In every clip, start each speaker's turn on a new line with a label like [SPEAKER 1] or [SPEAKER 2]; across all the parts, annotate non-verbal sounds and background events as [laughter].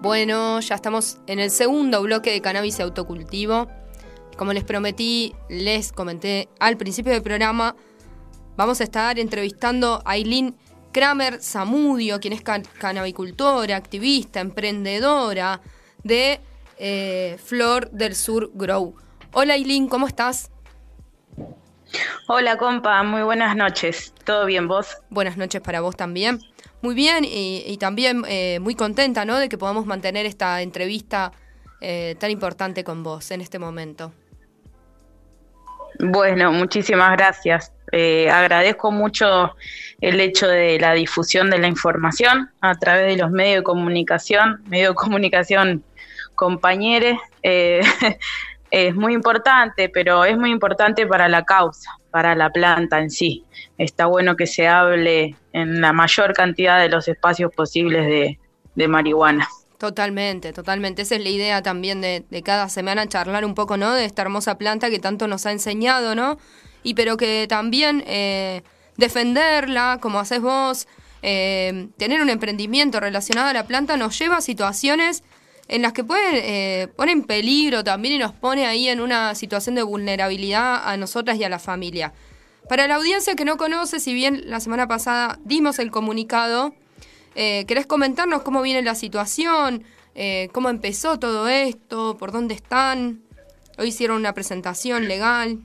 [SPEAKER 1] Bueno, ya estamos en el segundo bloque de cannabis y autocultivo. Como les prometí, les comenté al principio del programa, vamos a estar entrevistando a Aileen Kramer Zamudio, quien es canabicultora, activista, emprendedora de eh, Flor del Sur Grow. Hola Aileen, ¿cómo estás?
[SPEAKER 2] Hola compa, muy buenas noches. ¿Todo bien vos?
[SPEAKER 1] Buenas noches para vos también. Muy bien y, también eh, muy contenta ¿no? de que podamos mantener esta entrevista eh, tan importante con vos en este momento.
[SPEAKER 2] Bueno, muchísimas gracias. Eh, agradezco mucho el hecho de la difusión de la información a través de los medios de comunicación, medios de comunicación compañeros. [laughs] es muy importante, pero es muy importante para la causa, para la planta en sí. Está bueno que se hable en la mayor cantidad de los espacios posibles de, marihuana.
[SPEAKER 1] Totalmente, totalmente. Esa es la idea también de, cada semana charlar un poco, ¿no? De esta hermosa planta que tanto nos ha enseñado, ¿no? Y pero que también eh, defenderla, como haces vos, eh, tener un emprendimiento relacionado a la planta nos lleva a situaciones en las que puede, eh, peligro también y nos pone ahí en una situación de vulnerabilidad a nosotras y a la familia. Para la audiencia que no conoce, si bien la semana pasada dimos el comunicado, eh, ¿querés comentarnos cómo viene la situación? Eh, ¿Cómo empezó todo esto? ¿Por dónde están? Hoy hicieron una presentación legal.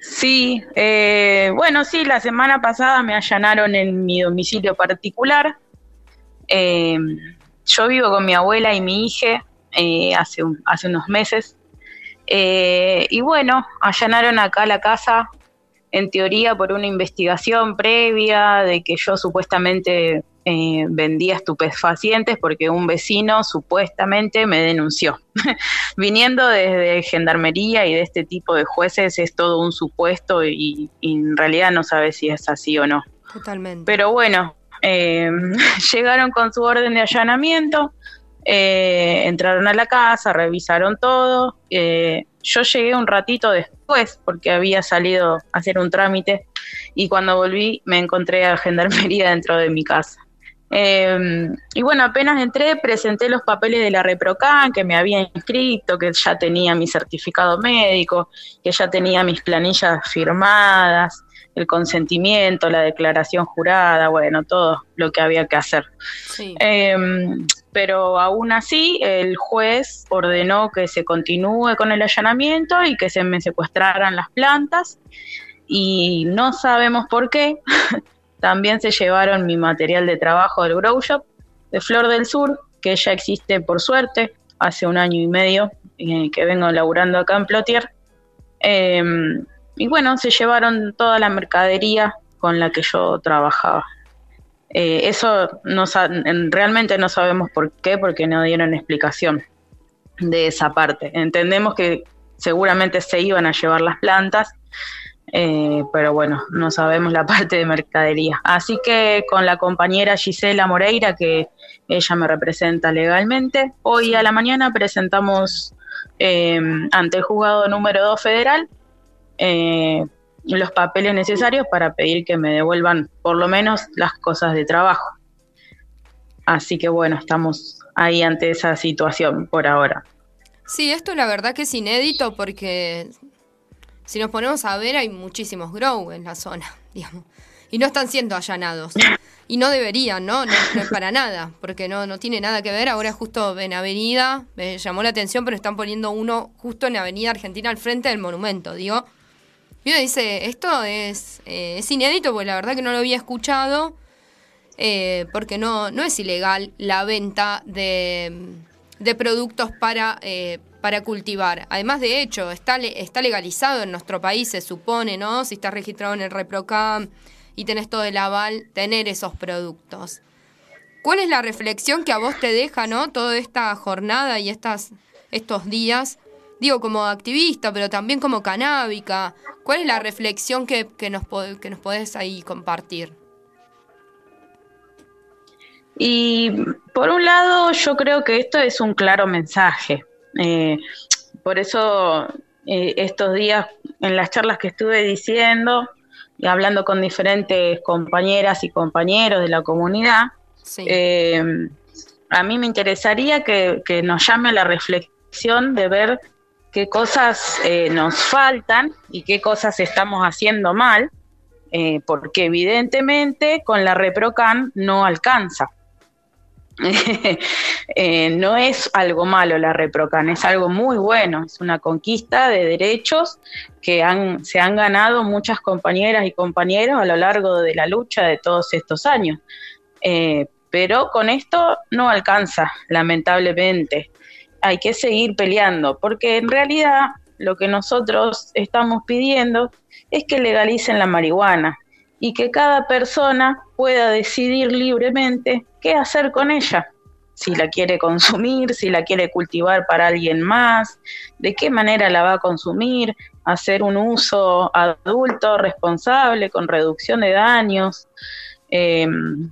[SPEAKER 2] Sí, eh, bueno, sí, la semana pasada me allanaron en mi domicilio particular. Eh, yo vivo con mi abuela y mi hija eh, hace, hace unos meses. Eh, y bueno, allanaron acá la casa, en teoría por una investigación previa de que yo supuestamente eh, vendía estupefacientes porque un vecino supuestamente me denunció. [laughs] Viniendo desde gendarmería y de este tipo de jueces es todo un supuesto y, y en realidad no sabe si es así o no.
[SPEAKER 1] Totalmente.
[SPEAKER 2] Pero bueno, eh, [laughs] llegaron con su orden de allanamiento, eh, entraron a la casa, revisaron todo. Eh, yo llegué un ratito después porque había salido a hacer un trámite y cuando volví me encontré a Gendarmería dentro de mi casa. y bueno, apenas entré, presenté los papeles de la ReproCan, que me había inscrito, que ya tenía mi certificado médico, que ya tenía mis planillas firmadas, el consentimiento, la declaración jurada, bueno, todo lo que había que hacer. Em, pero aún así, el juez ordenó que se continúe con el allanamiento y que se me secuestraran las plantas y no sabemos por qué. [laughs] También se llevaron mi material de trabajo del Grow Shop de Flor del Sur, que ya existe por suerte, hace un año y medio eh, que vengo laburando acá en Plotier. Em, y bueno, se llevaron toda la mercadería con la que yo trabajaba. Eh, eso no, realmente no sabemos por qué, porque no dieron explicación de esa parte. Entendemos que seguramente se iban a llevar las plantas, eh, pero bueno, no sabemos la [laughs] parte de mercadería. Así que con la compañera Gisela Moreira, que ella me representa legalmente, hoy a la mañana presentamos eh, ante el juzgado número 2 federal eh, los papeles necesarios para pedir que me devuelvan por lo menos las cosas de trabajo. Así que bueno, estamos ahí ante esa situación por ahora.
[SPEAKER 1] Sí, esto la verdad que es inédito porque si nos ponemos a ver hay muchísimos grow en la zona, [laughs] digamos, y no están siendo allanados. Y no deberían, ¿no? No, es para nada, porque no, no tiene nada que ver. Ahora justo en Avenida, me llamó la atención, pero están poniendo uno justo en Avenida Argentina al frente del monumento. Digo, y uno dice, esto es, eh, es inédito porque la verdad que no lo había escuchado, eh, porque no, no es ilegal la venta de, de productos para, eh, para cultivar. Además, de hecho, está, está legalizado en nuestro país, se supone, ¿no? Si estás registrado en el ReproCam y tenés todo el aval, tener esos productos. ¿Cuál es la reflexión que a vos te deja, ¿no? Toda esta jornada y estas, estos días digo, como activista, pero también como canábica. ¿Cuál es la reflexión que, nos, que nos podés ahí compartir?
[SPEAKER 2] Y por un lado, yo creo que esto es un claro mensaje. Eh, por eso eh, estos días, en las charlas que estuve diciendo y hablando con diferentes compañeras y compañeros de la comunidad, eh, a mí me interesaría que, nos llame a la reflexión de ver qué cosas eh, nos faltan y qué cosas estamos haciendo mal, eh, porque evidentemente con la ReproCan no alcanza. [laughs] Eh, no es algo malo la ReproCan, es algo muy bueno, es una conquista de derechos que han, se han ganado muchas compañeras y compañeros a lo largo de la lucha de todos estos años. Pero con esto no alcanza, lamentablemente. Hay que seguir peleando, porque en realidad lo que nosotros estamos pidiendo es que legalicen la marihuana y que cada persona pueda decidir libremente qué hacer con ella si la quiere consumir, si la quiere cultivar para alguien más, de qué manera la va a consumir, hacer un uso adulto, responsable, con reducción de daños. Em,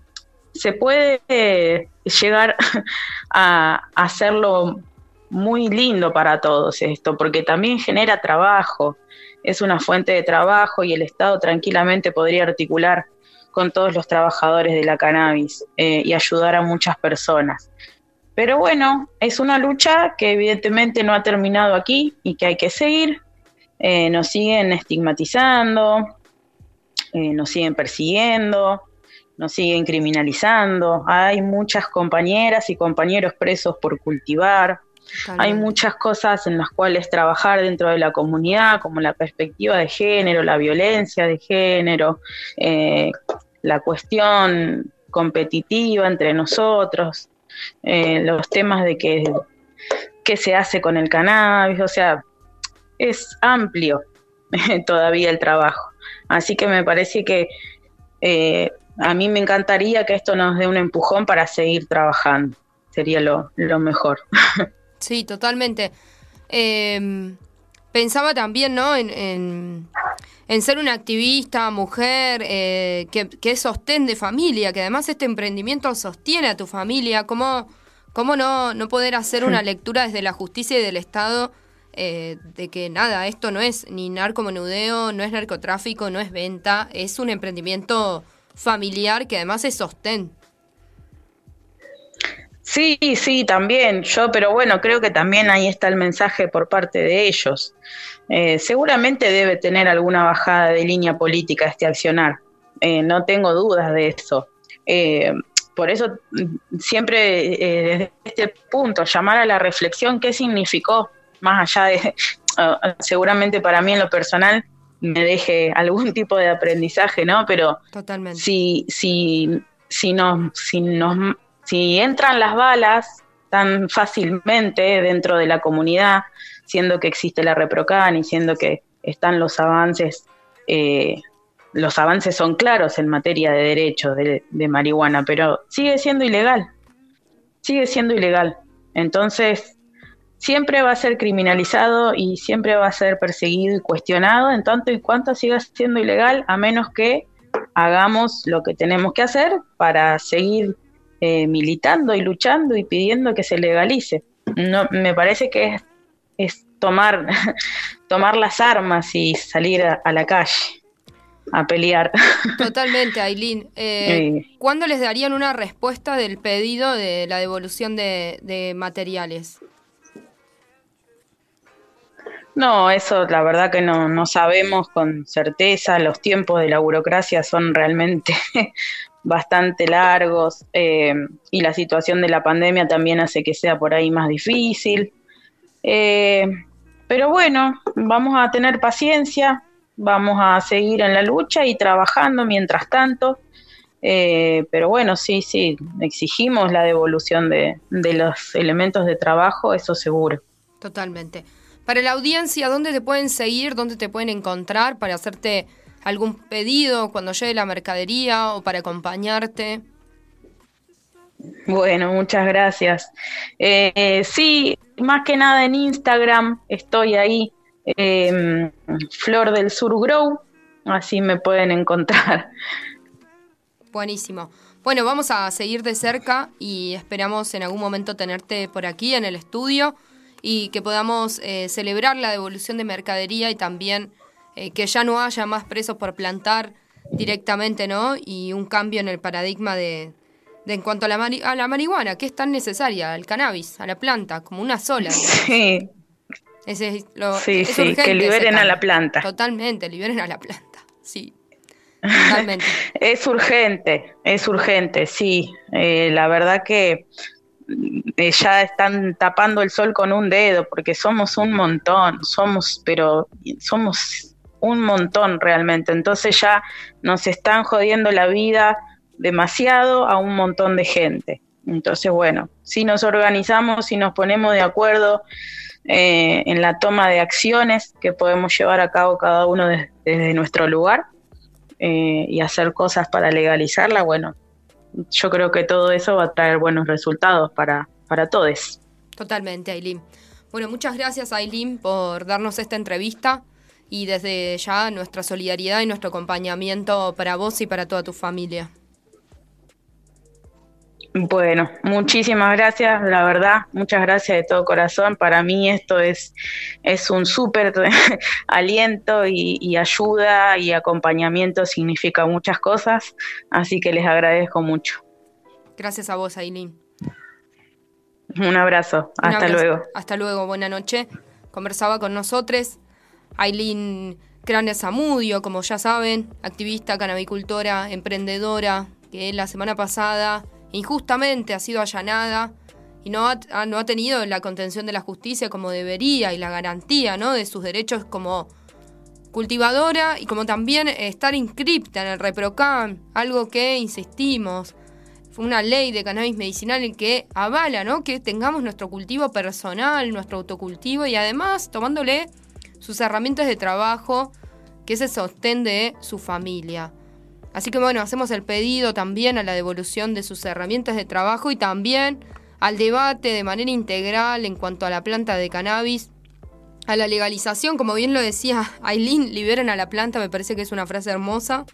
[SPEAKER 2] se puede llegar [laughs] a hacerlo muy lindo para todos esto, porque también genera trabajo, es una fuente de trabajo y el Estado tranquilamente podría articular con todos los trabajadores de la cannabis eh, y ayudar a muchas personas. Pero bueno, es una lucha que evidentemente no ha terminado aquí y que hay que seguir. Eh, nos siguen estigmatizando, eh, nos siguen persiguiendo, nos siguen criminalizando. Hay muchas compañeras y compañeros presos por cultivar. Hay muchas cosas en las cuales trabajar dentro de la comunidad, como la perspectiva de género, la violencia de género, eh, la cuestión competitiva entre nosotros, eh, los temas de que, qué se hace con el cannabis, o sea, es amplio [laughs] todavía el trabajo. Así que me parece que eh, a mí me encantaría que esto nos dé un empujón para seguir trabajando. Sería lo, lo mejor. [laughs]
[SPEAKER 1] Sí, totalmente. Em, pensaba también, ¿no? En, en, ser una activista, mujer, eh, que, que, es sostén de familia, que además este emprendimiento sostiene a tu familia. ¿Cómo, cómo no, no poder hacer una lectura desde la justicia y del Estado eh, de que nada, esto no es ni narcomenudeo, no es narcotráfico, no es venta, es un emprendimiento familiar que además es sostén?
[SPEAKER 2] Sí, sí, también yo, pero bueno, creo que también ahí está el mensaje por parte de ellos. Eh, seguramente debe tener alguna bajada de línea política este accionar, eh, no tengo dudas de eso. Eh, por eso mm, siempre desde este punto, llamar a la reflexión qué significó, más allá de, [laughs] ah, seguramente para mí en lo personal me deje [laughs] algún tipo de aprendizaje, ¿no? Pero
[SPEAKER 1] Totalmente.
[SPEAKER 2] si, si, si nos, si nos si entran las balas tan fácilmente dentro de la comunidad, siendo que existe la reprocan y siendo que están los avances, eh, los avances son claros en materia de derechos de, de marihuana, pero sigue siendo ilegal, sigue siendo ilegal. Entonces, siempre va a ser criminalizado y siempre va a ser perseguido y cuestionado en tanto y cuanto siga siendo ilegal, a menos que hagamos lo que tenemos que hacer para seguir eh, militando y luchando y pidiendo que se legalice. No, me parece que es, tomar, [laughs] tomar las armas y salir a, la calle a pelear. [laughs]
[SPEAKER 1] Totalmente, Aileen. Eh, ¿Cuándo les darían una respuesta del pedido de la devolución de, materiales?
[SPEAKER 2] No, eso la verdad que no, no sabemos con certeza. Los tiempos de la burocracia son realmente bastante largos eh, y la situación de la pandemia también hace que sea por ahí más difícil. Eh, pero bueno, vamos a tener paciencia, vamos a seguir en la lucha y trabajando mientras tanto. Eh, pero bueno, sí, sí, exigimos la devolución de, de los elementos de trabajo, eso seguro.
[SPEAKER 1] Totalmente. Para la audiencia, ¿dónde te pueden seguir? ¿Dónde te pueden encontrar para hacerte algún pedido cuando llegue la mercadería o para acompañarte?
[SPEAKER 2] Bueno, muchas gracias. Eh, sí, más que nada en Instagram estoy ahí, em, Flor del Sur Grow, así me pueden encontrar.
[SPEAKER 1] Buenísimo. Bueno, vamos a seguir de cerca y esperamos en algún momento tenerte por aquí en el estudio y que podamos eh, celebrar la devolución de mercadería y también eh, que ya no haya más presos por plantar directamente, ¿no? Y un cambio en el paradigma de, de en cuanto a la, a la marihuana, que es tan necesaria, al cannabis, a la planta, como una sola. [laughs]
[SPEAKER 2] Sí.
[SPEAKER 1] Ese lo,
[SPEAKER 2] sí, sí, que liberen a la planta.
[SPEAKER 1] Totalmente, liberen a la planta, sí. [laughs] Totalmente.
[SPEAKER 2] es urgente, es urgente, sí. Eh, la verdad que eh, ya están tapando el sol con un dedo, porque somos un montón, somos, pero somos un montón realmente. Entonces ya nos están jodiendo la vida demasiado a un montón de gente. Entonces, bueno, si nos organizamos, si nos ponemos de acuerdo eh, en la toma de acciones que podemos llevar a cabo cada uno desde nuestro lugar eh, y hacer cosas para legalizarla, bueno, yo creo que todo eso va a traer buenos resultados para, para todos.
[SPEAKER 1] Totalmente, Aileen. Bueno, muchas gracias, Aileen, por darnos esta entrevista y desde ya nuestra solidaridad y nuestro acompañamiento para vos y para toda tu familia.
[SPEAKER 2] Bueno, muchísimas gracias, la verdad, muchas gracias de todo corazón. Para mí esto es, es un súper [laughs] aliento y, ayuda y acompañamiento, significa muchas cosas, así que les agradezco mucho.
[SPEAKER 1] Gracias a vos, Aileen.
[SPEAKER 2] Un abrazo, hasta luego.
[SPEAKER 1] Hasta luego, buena noche. Conversaba con nosotros Aileen Crane Zamudio, como ya saben, activista, canabicultora, emprendedora, que la semana pasada injustamente ha sido allanada y no ha, tenido la contención de la justicia como debería y la garantía ¿no? de sus derechos como cultivadora y como también estar inscripta en el ReproCam, algo que insistimos, fue una ley de cannabis medicinal en que avala ¿no? que tengamos nuestro cultivo personal, nuestro autocultivo y además tomándole sus herramientas de trabajo que se sostén de su familia. Así que bueno, hacemos el pedido también a la devolución de sus herramientas de trabajo y también al debate de manera integral en cuanto a la planta de cannabis, a la legalización, como bien lo decía Aileen, liberen a la planta, me parece que es una frase hermosa,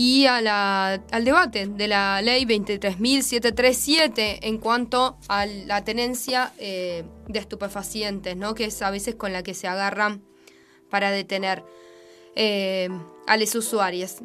[SPEAKER 1] y a la, al debate de la ley 23.737 en cuanto a la tenencia eh, de estupefacientes, ¿no? que es a veces con la que se agarran para detener. Eh, a los usuarios.